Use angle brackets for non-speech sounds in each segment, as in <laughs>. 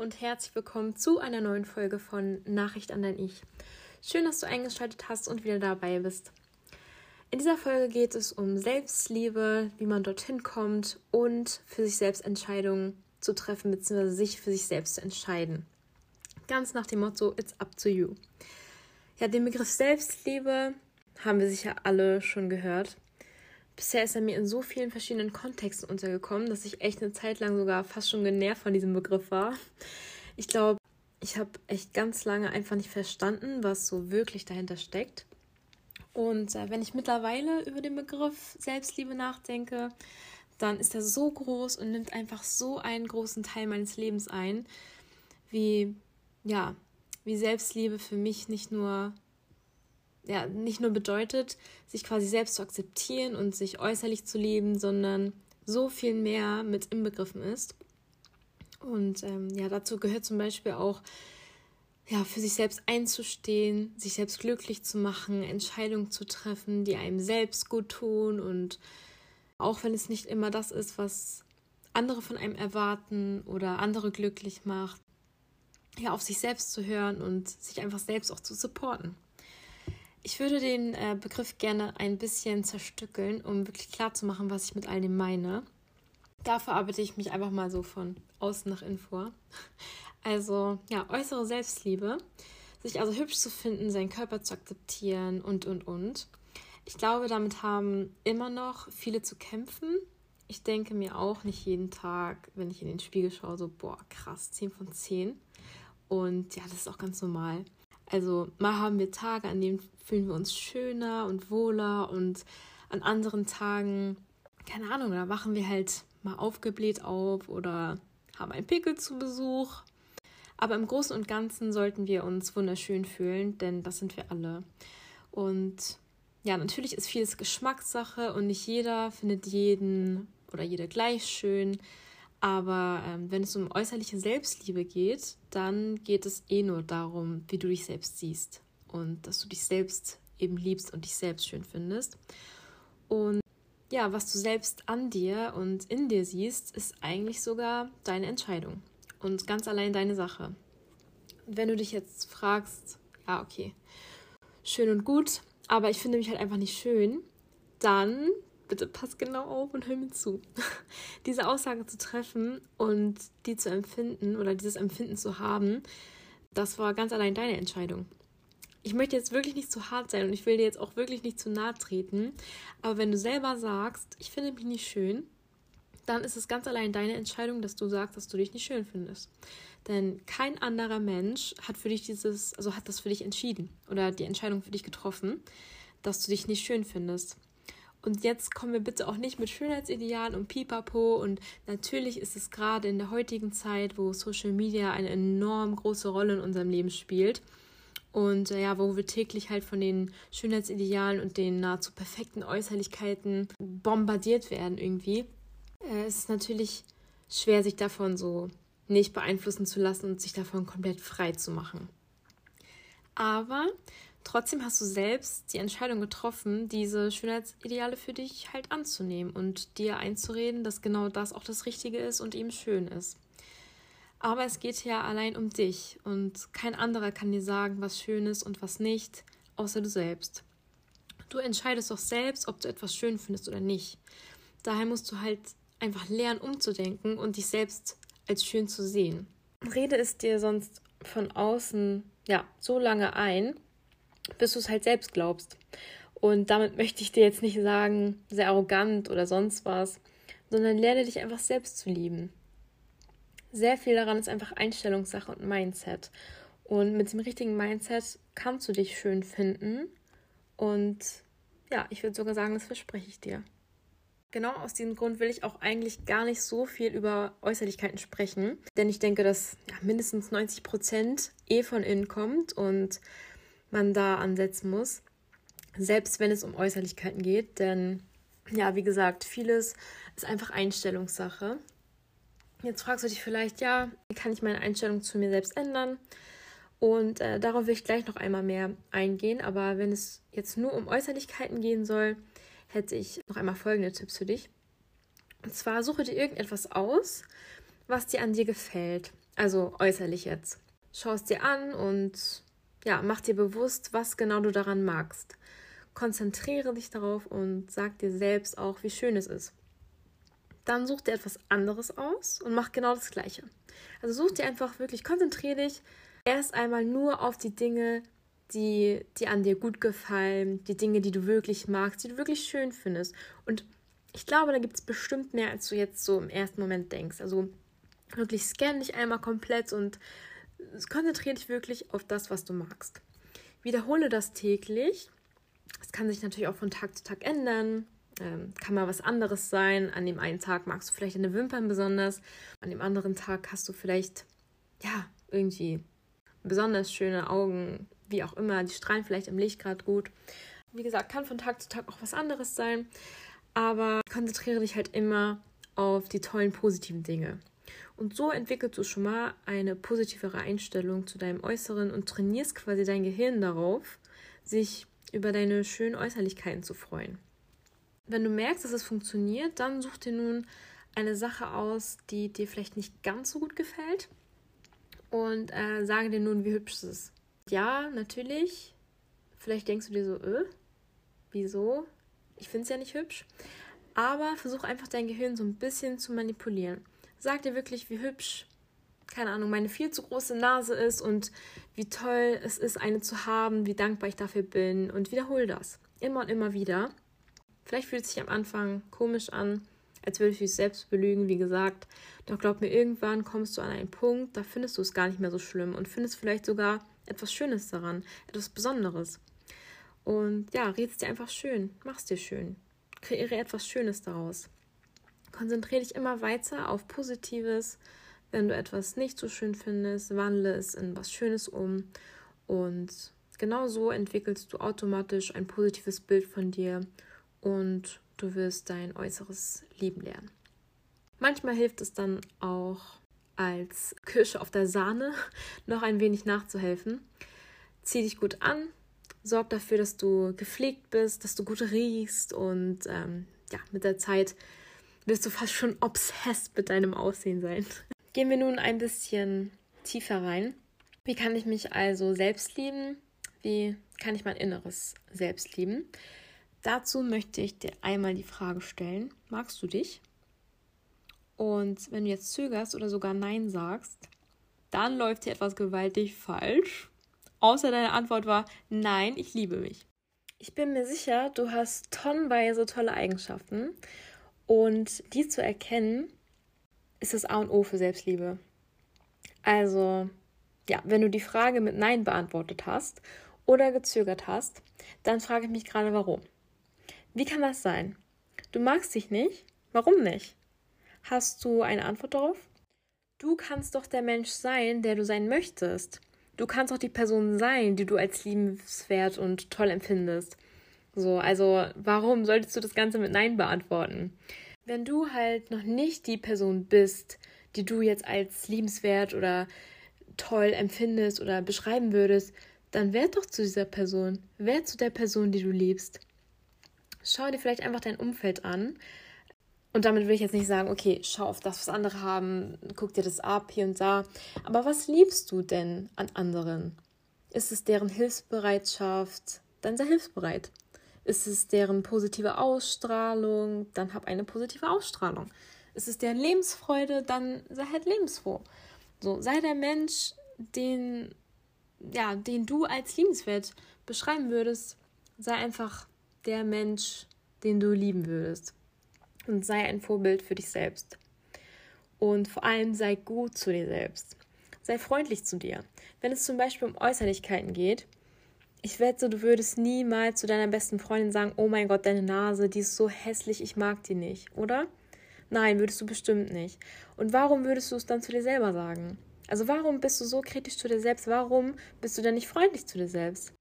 und herzlich willkommen zu einer neuen Folge von Nachricht an dein Ich. Schön, dass du eingeschaltet hast und wieder dabei bist. In dieser Folge geht es um Selbstliebe, wie man dorthin kommt und für sich selbst Entscheidungen zu treffen bzw. sich für sich selbst zu entscheiden. Ganz nach dem Motto It's up to you. Ja, den Begriff Selbstliebe haben wir sicher alle schon gehört. Bisher ist er mir in so vielen verschiedenen Kontexten untergekommen, dass ich echt eine Zeit lang sogar fast schon genervt von diesem Begriff war. Ich glaube, ich habe echt ganz lange einfach nicht verstanden, was so wirklich dahinter steckt. Und äh, wenn ich mittlerweile über den Begriff Selbstliebe nachdenke, dann ist er so groß und nimmt einfach so einen großen Teil meines Lebens ein, wie ja, wie Selbstliebe für mich nicht nur ja, nicht nur bedeutet, sich quasi selbst zu akzeptieren und sich äußerlich zu lieben, sondern so viel mehr mit inbegriffen ist. Und ähm, ja, dazu gehört zum Beispiel auch, ja, für sich selbst einzustehen, sich selbst glücklich zu machen, Entscheidungen zu treffen, die einem selbst gut tun und auch wenn es nicht immer das ist, was andere von einem erwarten oder andere glücklich macht, ja, auf sich selbst zu hören und sich einfach selbst auch zu supporten. Ich würde den äh, Begriff gerne ein bisschen zerstückeln, um wirklich klar zu machen, was ich mit all dem meine. Dafür arbeite ich mich einfach mal so von außen nach innen vor. Also, ja, äußere Selbstliebe, sich also hübsch zu finden, seinen Körper zu akzeptieren und, und, und. Ich glaube, damit haben immer noch viele zu kämpfen. Ich denke mir auch nicht jeden Tag, wenn ich in den Spiegel schaue, so, boah, krass, 10 von 10. Und ja, das ist auch ganz normal. Also mal haben wir Tage, an denen fühlen wir uns schöner und wohler und an anderen Tagen, keine Ahnung, da wachen wir halt mal aufgebläht auf oder haben einen Pickel zu Besuch. Aber im Großen und Ganzen sollten wir uns wunderschön fühlen, denn das sind wir alle. Und ja, natürlich ist vieles Geschmackssache und nicht jeder findet jeden oder jede gleich schön. Aber ähm, wenn es um äußerliche Selbstliebe geht, dann geht es eh nur darum, wie du dich selbst siehst und dass du dich selbst eben liebst und dich selbst schön findest. Und ja, was du selbst an dir und in dir siehst, ist eigentlich sogar deine Entscheidung und ganz allein deine Sache. wenn du dich jetzt fragst, ja, okay, schön und gut, aber ich finde mich halt einfach nicht schön, dann bitte pass genau auf und hör mir zu. <laughs> Diese Aussage zu treffen und die zu empfinden oder dieses Empfinden zu haben, das war ganz allein deine Entscheidung. Ich möchte jetzt wirklich nicht zu hart sein und ich will dir jetzt auch wirklich nicht zu nahe treten, aber wenn du selber sagst, ich finde mich nicht schön, dann ist es ganz allein deine Entscheidung, dass du sagst, dass du dich nicht schön findest. Denn kein anderer Mensch hat für dich dieses, also hat das für dich entschieden oder die Entscheidung für dich getroffen, dass du dich nicht schön findest. Und jetzt kommen wir bitte auch nicht mit Schönheitsidealen und Pipapo. Und natürlich ist es gerade in der heutigen Zeit, wo Social Media eine enorm große Rolle in unserem Leben spielt. Und äh, ja, wo wir täglich halt von den Schönheitsidealen und den nahezu perfekten Äußerlichkeiten bombardiert werden irgendwie. Äh, es ist natürlich schwer, sich davon so nicht beeinflussen zu lassen und sich davon komplett frei zu machen. Aber Trotzdem hast du selbst die Entscheidung getroffen, diese Schönheitsideale für dich halt anzunehmen und dir einzureden, dass genau das auch das Richtige ist und eben schön ist. Aber es geht ja allein um dich und kein anderer kann dir sagen, was schön ist und was nicht, außer du selbst. Du entscheidest doch selbst, ob du etwas schön findest oder nicht. Daher musst du halt einfach lernen, umzudenken und dich selbst als schön zu sehen. Rede es dir sonst von außen ja so lange ein, bis du es halt selbst glaubst. Und damit möchte ich dir jetzt nicht sagen, sehr arrogant oder sonst was, sondern lerne dich einfach selbst zu lieben. Sehr viel daran ist einfach Einstellungssache und Mindset. Und mit dem richtigen Mindset kannst du dich schön finden. Und ja, ich würde sogar sagen, das verspreche ich dir. Genau aus diesem Grund will ich auch eigentlich gar nicht so viel über Äußerlichkeiten sprechen, denn ich denke, dass ja, mindestens 90 Prozent eh von innen kommt und man da ansetzen muss. Selbst wenn es um Äußerlichkeiten geht, denn ja, wie gesagt, vieles ist einfach Einstellungssache. Jetzt fragst du dich vielleicht, ja, wie kann ich meine Einstellung zu mir selbst ändern? Und äh, darauf will ich gleich noch einmal mehr eingehen. Aber wenn es jetzt nur um Äußerlichkeiten gehen soll, hätte ich noch einmal folgende Tipps für dich. Und zwar suche dir irgendetwas aus, was dir an dir gefällt. Also äußerlich jetzt. Schau es dir an und ja, mach dir bewusst, was genau du daran magst. Konzentriere dich darauf und sag dir selbst auch, wie schön es ist. Dann such dir etwas anderes aus und mach genau das Gleiche. Also such dir einfach wirklich, konzentriere dich erst einmal nur auf die Dinge, die, die an dir gut gefallen, die Dinge, die du wirklich magst, die du wirklich schön findest. Und ich glaube, da gibt es bestimmt mehr, als du jetzt so im ersten Moment denkst. Also wirklich scan dich einmal komplett und konzentriere dich wirklich auf das, was du magst. Wiederhole das täglich. Es kann sich natürlich auch von Tag zu Tag ändern. Ähm, kann mal was anderes sein. An dem einen Tag magst du vielleicht deine Wimpern besonders. An dem anderen Tag hast du vielleicht, ja, irgendwie besonders schöne Augen, wie auch immer. Die strahlen vielleicht im Licht gerade gut. Wie gesagt, kann von Tag zu Tag auch was anderes sein. Aber konzentriere dich halt immer auf die tollen, positiven Dinge. Und so entwickelst du schon mal eine positivere Einstellung zu deinem Äußeren und trainierst quasi dein Gehirn darauf, sich über deine schönen Äußerlichkeiten zu freuen. Wenn du merkst, dass es funktioniert, dann such dir nun eine Sache aus, die dir vielleicht nicht ganz so gut gefällt und äh, sage dir nun, wie hübsch es ist. Ja, natürlich. Vielleicht denkst du dir so, äh, wieso? Ich finde es ja nicht hübsch. Aber versuch einfach dein Gehirn so ein bisschen zu manipulieren. Sag dir wirklich, wie hübsch, keine Ahnung, meine viel zu große Nase ist und wie toll es ist, eine zu haben, wie dankbar ich dafür bin und wiederhol das. Immer und immer wieder. Vielleicht fühlt es sich am Anfang komisch an, als würde ich dich selbst belügen, wie gesagt. Doch glaub mir, irgendwann kommst du an einen Punkt, da findest du es gar nicht mehr so schlimm und findest vielleicht sogar etwas Schönes daran, etwas Besonderes. Und ja, red es dir einfach schön, mach's dir schön. Kreiere etwas Schönes daraus. Konzentriere dich immer weiter auf Positives. Wenn du etwas nicht so schön findest, wandle es in was Schönes um. Und genau so entwickelst du automatisch ein positives Bild von dir und du wirst dein Äußeres lieben lernen. Manchmal hilft es dann auch als Kirsche auf der Sahne <laughs> noch ein wenig nachzuhelfen. Zieh dich gut an, sorg dafür, dass du gepflegt bist, dass du gut riechst und ähm, ja, mit der Zeit wirst du fast schon obsessed mit deinem Aussehen sein. Gehen wir nun ein bisschen tiefer rein. Wie kann ich mich also selbst lieben? Wie kann ich mein Inneres selbst lieben? Dazu möchte ich dir einmal die Frage stellen: Magst du dich? Und wenn du jetzt zögerst oder sogar Nein sagst, dann läuft hier etwas gewaltig falsch. Außer deine Antwort war Nein, ich liebe mich. Ich bin mir sicher, du hast tonnenweise tolle Eigenschaften und die zu erkennen, ist das A und O für Selbstliebe. Also, ja, wenn du die Frage mit Nein beantwortet hast oder gezögert hast, dann frage ich mich gerade warum. Wie kann das sein? Du magst dich nicht? Warum nicht? Hast du eine Antwort darauf? Du kannst doch der Mensch sein, der du sein möchtest. Du kannst auch die Person sein, die du als liebenswert und toll empfindest. So, also warum solltest du das Ganze mit Nein beantworten? Wenn du halt noch nicht die Person bist, die du jetzt als liebenswert oder toll empfindest oder beschreiben würdest, dann werd doch zu dieser Person. Werd zu der Person, die du liebst. Schau dir vielleicht einfach dein Umfeld an. Und damit will ich jetzt nicht sagen, okay, schau auf das, was andere haben, guck dir das ab hier und da. Aber was liebst du denn an anderen? Ist es deren Hilfsbereitschaft? Dann sei hilfsbereit. Ist es deren positive Ausstrahlung? Dann hab eine positive Ausstrahlung. Ist es deren Lebensfreude? Dann sei halt lebensfroh. So, sei der Mensch, den, ja, den du als liebenswert beschreiben würdest. Sei einfach der Mensch, den du lieben würdest. Und sei ein Vorbild für dich selbst. Und vor allem sei gut zu dir selbst. Sei freundlich zu dir. Wenn es zum Beispiel um Äußerlichkeiten geht, ich wette, du würdest niemals zu deiner besten Freundin sagen, oh mein Gott, deine Nase, die ist so hässlich, ich mag die nicht, oder? Nein, würdest du bestimmt nicht. Und warum würdest du es dann zu dir selber sagen? Also warum bist du so kritisch zu dir selbst? Warum bist du denn nicht freundlich zu dir selbst?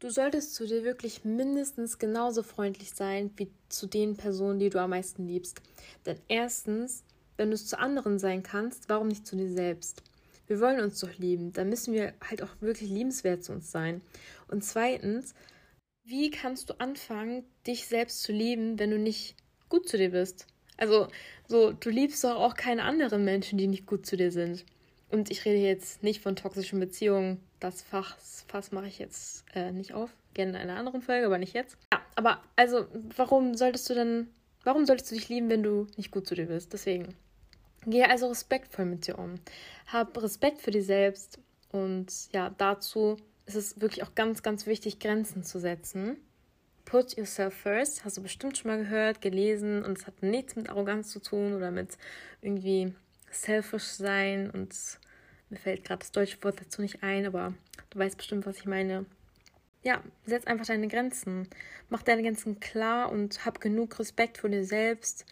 Du solltest zu dir wirklich mindestens genauso freundlich sein wie zu den Personen, die du am meisten liebst. Denn erstens, wenn du es zu anderen sein kannst, warum nicht zu dir selbst? Wir wollen uns doch lieben, dann müssen wir halt auch wirklich liebenswert zu uns sein. Und zweitens, wie kannst du anfangen, dich selbst zu lieben, wenn du nicht gut zu dir bist? Also, so, du liebst doch auch keine anderen Menschen, die nicht gut zu dir sind. Und ich rede jetzt nicht von toxischen Beziehungen. Das Fach, Fass mache ich jetzt äh, nicht auf. Gerne in einer anderen Folge, aber nicht jetzt. Ja, aber also, warum solltest du denn, warum solltest du dich lieben, wenn du nicht gut zu dir bist? Deswegen. Gehe also respektvoll mit dir um. Hab Respekt für dich selbst. Und ja, dazu ist es wirklich auch ganz, ganz wichtig, Grenzen zu setzen. Put yourself first, hast du bestimmt schon mal gehört, gelesen und es hat nichts mit Arroganz zu tun oder mit irgendwie selfish sein und mir fällt gerade das deutsche Wort dazu nicht ein, aber du weißt bestimmt, was ich meine. Ja, setz einfach deine Grenzen. Mach deine Grenzen klar und hab genug Respekt vor dir selbst.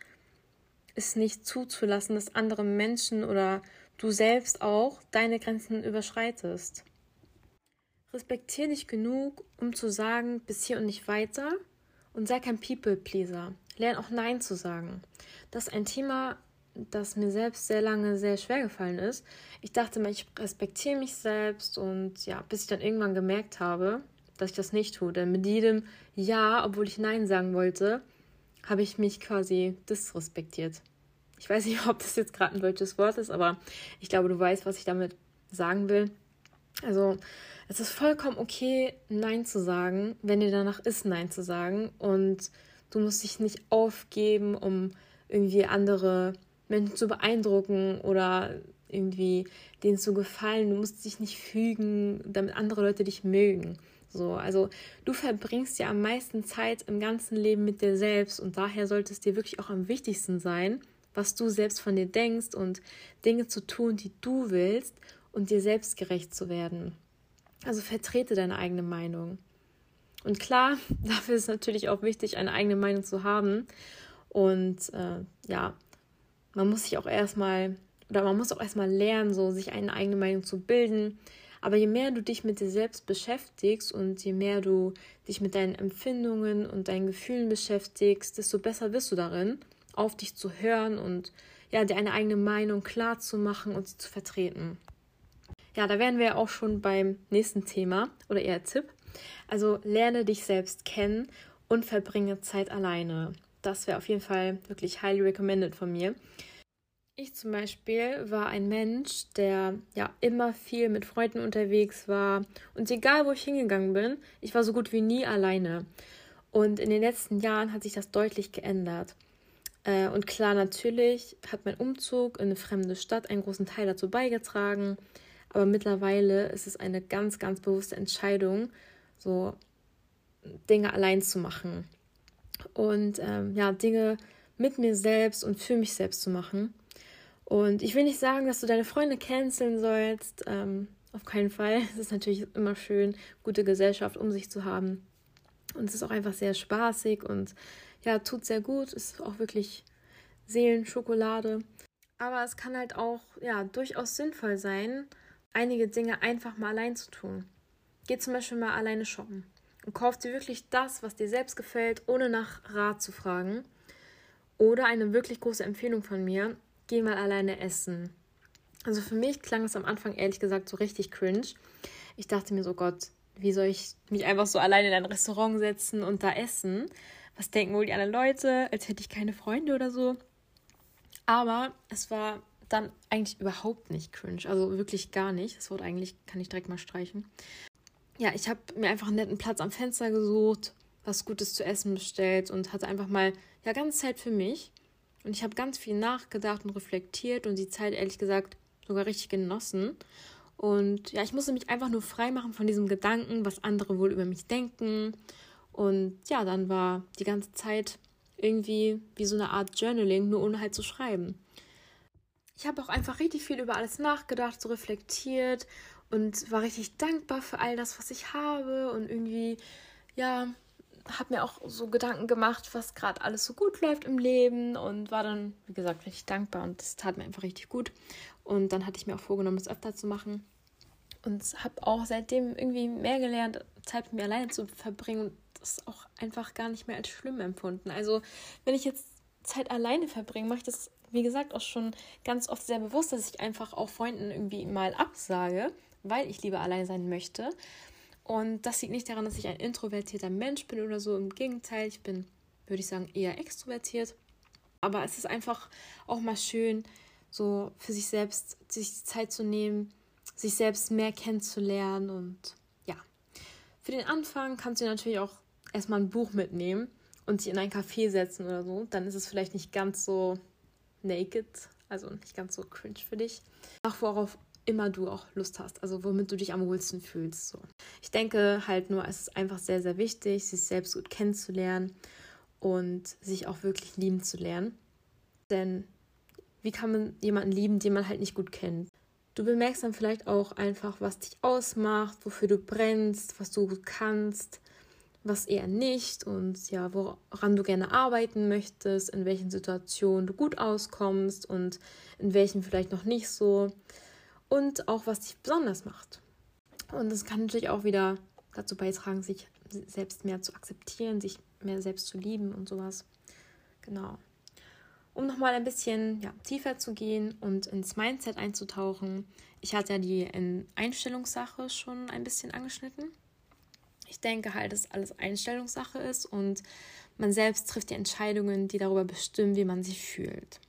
Es nicht zuzulassen, dass andere Menschen oder du selbst auch deine Grenzen überschreitest. Respektier dich genug, um zu sagen, bis hier und nicht weiter. Und sei kein People-Pleaser. Lern auch Nein zu sagen. Das ist ein Thema, das mir selbst sehr lange sehr schwer gefallen ist. Ich dachte mal, ich respektiere mich selbst und ja, bis ich dann irgendwann gemerkt habe, dass ich das nicht tue. Denn mit jedem Ja, obwohl ich Nein sagen wollte, habe ich mich quasi disrespektiert. Ich weiß nicht, <laughs> ob das jetzt gerade ein deutsches Wort ist, aber ich glaube, du weißt, was ich damit sagen will. Also, es ist vollkommen okay, Nein zu sagen, wenn dir danach ist, Nein zu sagen. Und du musst dich nicht aufgeben, um irgendwie andere Menschen zu beeindrucken oder irgendwie denen zu gefallen. Du musst dich nicht fügen, damit andere Leute dich mögen. So, also du verbringst ja am meisten Zeit im ganzen Leben mit dir selbst und daher sollte es dir wirklich auch am wichtigsten sein, was du selbst von dir denkst und Dinge zu tun, die du willst und dir selbst gerecht zu werden. Also vertrete deine eigene Meinung. Und klar, <laughs> dafür ist natürlich auch wichtig, eine eigene Meinung zu haben. Und äh, ja, man muss sich auch erstmal, oder man muss auch erstmal lernen, so sich eine eigene Meinung zu bilden. Aber je mehr du dich mit dir selbst beschäftigst und je mehr du dich mit deinen Empfindungen und deinen Gefühlen beschäftigst, desto besser wirst du darin, auf dich zu hören und ja, dir eine eigene Meinung klar zu machen und sie zu vertreten. Ja, da wären wir auch schon beim nächsten Thema oder eher Tipp. Also lerne dich selbst kennen und verbringe Zeit alleine. Das wäre auf jeden Fall wirklich highly recommended von mir. Ich zum Beispiel war ein Mensch, der ja immer viel mit Freunden unterwegs war. Und egal, wo ich hingegangen bin, ich war so gut wie nie alleine. Und in den letzten Jahren hat sich das deutlich geändert. Äh, und klar, natürlich hat mein Umzug in eine fremde Stadt einen großen Teil dazu beigetragen. Aber mittlerweile ist es eine ganz, ganz bewusste Entscheidung, so Dinge allein zu machen und ähm, ja, Dinge mit mir selbst und für mich selbst zu machen. Und ich will nicht sagen, dass du deine Freunde canceln sollst. Ähm, auf keinen Fall. Es ist natürlich immer schön, gute Gesellschaft um sich zu haben. Und es ist auch einfach sehr spaßig und ja, tut sehr gut. Ist auch wirklich Seelenschokolade. Aber es kann halt auch ja durchaus sinnvoll sein, einige Dinge einfach mal allein zu tun. Geh zum Beispiel mal alleine shoppen und kauf dir wirklich das, was dir selbst gefällt, ohne nach Rat zu fragen. Oder eine wirklich große Empfehlung von mir, geh mal alleine essen. Also für mich klang es am Anfang ehrlich gesagt so richtig cringe. Ich dachte mir so, Gott, wie soll ich mich einfach so alleine in ein Restaurant setzen und da essen? Was denken wohl die anderen Leute, als hätte ich keine Freunde oder so? Aber es war dann eigentlich überhaupt nicht cringe. Also wirklich gar nicht. Das Wort eigentlich kann ich direkt mal streichen ja, ich habe mir einfach einen netten Platz am Fenster gesucht, was Gutes zu essen bestellt und hatte einfach mal ja ganz Zeit für mich. Und ich habe ganz viel nachgedacht und reflektiert und die Zeit ehrlich gesagt sogar richtig genossen. Und ja, ich musste mich einfach nur frei machen von diesem Gedanken, was andere wohl über mich denken. Und ja, dann war die ganze Zeit irgendwie wie so eine Art Journaling, nur ohne halt zu schreiben. Ich habe auch einfach richtig viel über alles nachgedacht, so reflektiert und war richtig dankbar für all das, was ich habe und irgendwie, ja, habe mir auch so Gedanken gemacht, was gerade alles so gut läuft im Leben und war dann, wie gesagt, richtig dankbar und das tat mir einfach richtig gut. Und dann hatte ich mir auch vorgenommen, das öfter zu machen und habe auch seitdem irgendwie mehr gelernt, Zeit mit mir alleine zu verbringen und das auch einfach gar nicht mehr als schlimm empfunden. Also, wenn ich jetzt Zeit alleine verbringe, mache ich das, wie gesagt, auch schon ganz oft sehr bewusst, dass ich einfach auch Freunden irgendwie mal absage, weil ich lieber allein sein möchte. Und das liegt nicht daran, dass ich ein introvertierter Mensch bin oder so. Im Gegenteil, ich bin, würde ich sagen, eher extrovertiert. Aber es ist einfach auch mal schön, so für sich selbst sich Zeit zu nehmen, sich selbst mehr kennenzulernen und ja. Für den Anfang kannst du natürlich auch erstmal ein Buch mitnehmen und dich in ein Café setzen oder so. Dann ist es vielleicht nicht ganz so naked, also nicht ganz so cringe für dich. Mach worauf immer du auch Lust hast, also womit du dich am wohlsten fühlst. So. Ich denke halt nur, es ist einfach sehr, sehr wichtig, sich selbst gut kennenzulernen und sich auch wirklich lieben zu lernen. Denn wie kann man jemanden lieben, den man halt nicht gut kennt? Du bemerkst dann vielleicht auch einfach, was dich ausmacht, wofür du brennst, was du gut kannst, was eher nicht und ja, woran du gerne arbeiten möchtest, in welchen Situationen du gut auskommst und in welchen vielleicht noch nicht so und auch was dich besonders macht. Und das kann natürlich auch wieder dazu beitragen, sich selbst mehr zu akzeptieren, sich mehr selbst zu lieben und sowas. Genau. Um nochmal ein bisschen ja, tiefer zu gehen und ins Mindset einzutauchen. Ich hatte ja die Einstellungssache schon ein bisschen angeschnitten. Ich denke halt, dass alles Einstellungssache ist und man selbst trifft die Entscheidungen, die darüber bestimmen, wie man sich fühlt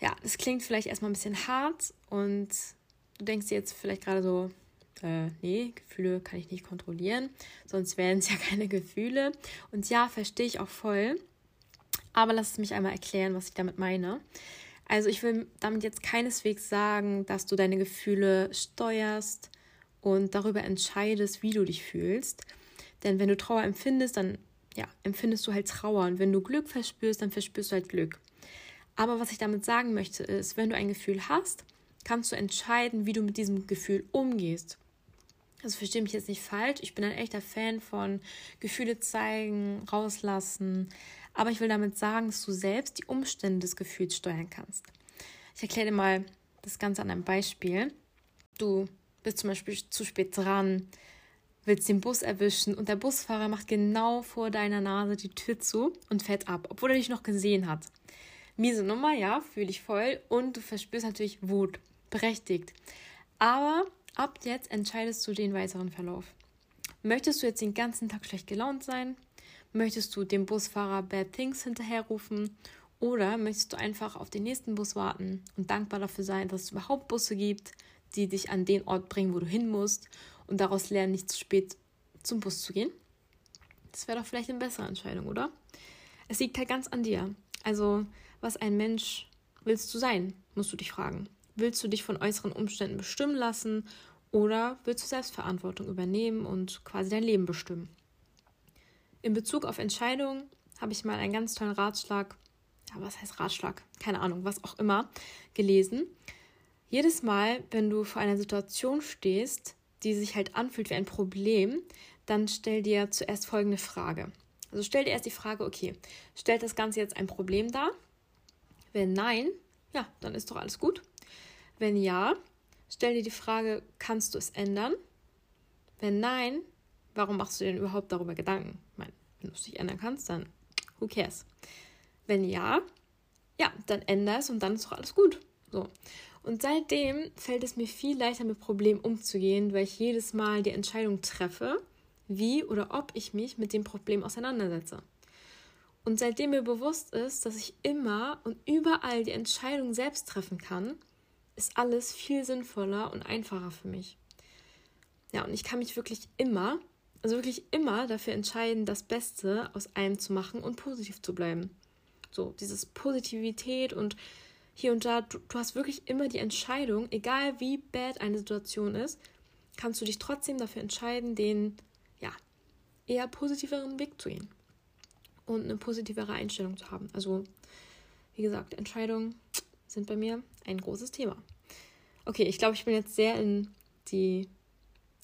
ja, das klingt vielleicht erstmal ein bisschen hart und du denkst dir jetzt vielleicht gerade so, äh, nee, Gefühle kann ich nicht kontrollieren, sonst wären es ja <laughs> keine Gefühle. Und ja, verstehe ich auch voll. Aber lass es mich einmal erklären, was ich damit meine. Also ich will damit jetzt keineswegs sagen, dass du deine Gefühle steuerst und darüber entscheidest, wie du dich fühlst. Denn wenn du Trauer empfindest, dann ja, empfindest du halt Trauer. Und wenn du Glück verspürst, dann verspürst du halt Glück. Aber was ich damit sagen möchte, ist, wenn du ein Gefühl hast, kannst du entscheiden, wie du mit diesem Gefühl umgehst. Also verstehe mich jetzt nicht falsch. Ich bin ein echter Fan von Gefühle zeigen, rauslassen. Aber ich will damit sagen, dass du selbst die Umstände des Gefühls steuern kannst. Ich erkläre dir mal das Ganze an einem Beispiel. Du bist zum Beispiel zu spät dran, willst den Bus erwischen und der Busfahrer macht genau vor deiner Nase die Tür zu und fährt ab, obwohl er dich noch gesehen hat miese Nummer, ja, fühle ich voll. Und du verspürst natürlich Wut, berechtigt. Aber ab jetzt entscheidest du den weiteren Verlauf. Möchtest du jetzt den ganzen Tag schlecht gelaunt sein? Möchtest du dem Busfahrer Bad Things hinterherrufen? Oder möchtest du einfach auf den nächsten Bus warten und dankbar dafür sein, dass es überhaupt Busse gibt, die dich an den Ort bringen, wo du hin musst und daraus lernen, nicht zu spät zum Bus zu gehen? Das wäre doch vielleicht eine bessere Entscheidung, oder? Es liegt halt ganz an dir. Also was ein Mensch willst du sein, musst du dich fragen. Willst du dich von äußeren Umständen bestimmen lassen oder willst du Selbstverantwortung übernehmen und quasi dein Leben bestimmen? In Bezug auf Entscheidungen habe ich mal einen ganz tollen Ratschlag, ja, was heißt Ratschlag? Keine Ahnung, was auch immer, gelesen. Jedes Mal, wenn du vor einer Situation stehst, die sich halt anfühlt wie ein Problem, dann stell dir zuerst folgende Frage. Also stell dir erst die Frage, okay, stellt das Ganze jetzt ein Problem dar? Wenn nein, ja, dann ist doch alles gut. Wenn ja, stell dir die Frage, kannst du es ändern? Wenn nein, warum machst du denn überhaupt darüber Gedanken? Ich meine, wenn du es nicht ändern kannst, dann who cares? Wenn ja, ja, dann änder es und dann ist doch alles gut. So. Und seitdem fällt es mir viel leichter, mit Problemen umzugehen, weil ich jedes Mal die Entscheidung treffe, wie oder ob ich mich mit dem Problem auseinandersetze. Und seitdem mir bewusst ist, dass ich immer und überall die Entscheidung selbst treffen kann, ist alles viel sinnvoller und einfacher für mich. Ja, und ich kann mich wirklich immer, also wirklich immer dafür entscheiden, das Beste aus allem zu machen und positiv zu bleiben. So, dieses Positivität und hier und da, du, du hast wirklich immer die Entscheidung, egal wie bad eine Situation ist, kannst du dich trotzdem dafür entscheiden, den, ja, eher positiveren Weg zu gehen und eine positivere Einstellung zu haben. Also, wie gesagt, Entscheidungen sind bei mir ein großes Thema. Okay, ich glaube, ich bin jetzt sehr in die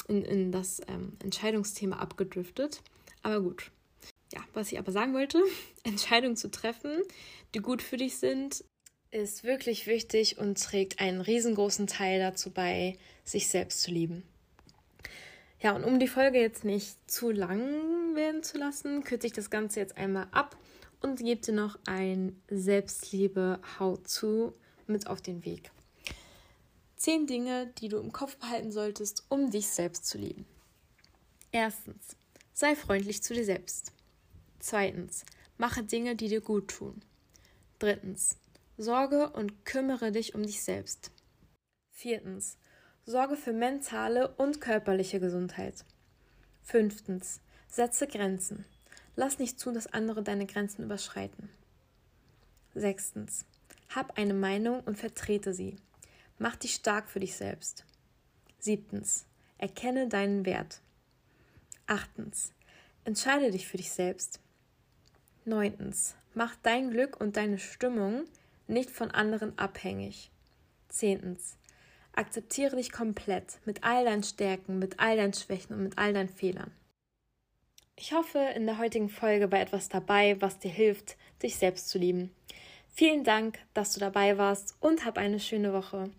in, in das ähm, Entscheidungsthema abgedriftet. Aber gut. Ja, was ich aber sagen wollte, <laughs> Entscheidungen zu treffen, die gut für dich sind, ist wirklich wichtig und trägt einen riesengroßen Teil dazu bei, sich selbst zu lieben. Ja, und um die Folge jetzt nicht zu lang werden zu lassen, kürze ich das Ganze jetzt einmal ab und gebe dir noch ein Selbstliebe-How-To mit auf den Weg. Zehn Dinge, die du im Kopf behalten solltest, um dich selbst zu lieben. Erstens, sei freundlich zu dir selbst. Zweitens, mache Dinge, die dir gut tun. Drittens, Sorge und kümmere dich um dich selbst. Viertens. Sorge für mentale und körperliche Gesundheit. Fünftens. Setze Grenzen. Lass nicht zu, dass andere deine Grenzen überschreiten. Sechstens. Hab eine Meinung und vertrete sie. Mach dich stark für dich selbst. Siebtens. Erkenne deinen Wert. Achtens. Entscheide dich für dich selbst. Neuntens. Mach dein Glück und deine Stimmung nicht von anderen abhängig. Zehntens. Akzeptiere dich komplett mit all deinen Stärken, mit all deinen Schwächen und mit all deinen Fehlern. Ich hoffe, in der heutigen Folge war etwas dabei, was dir hilft, dich selbst zu lieben. Vielen Dank, dass du dabei warst und hab eine schöne Woche.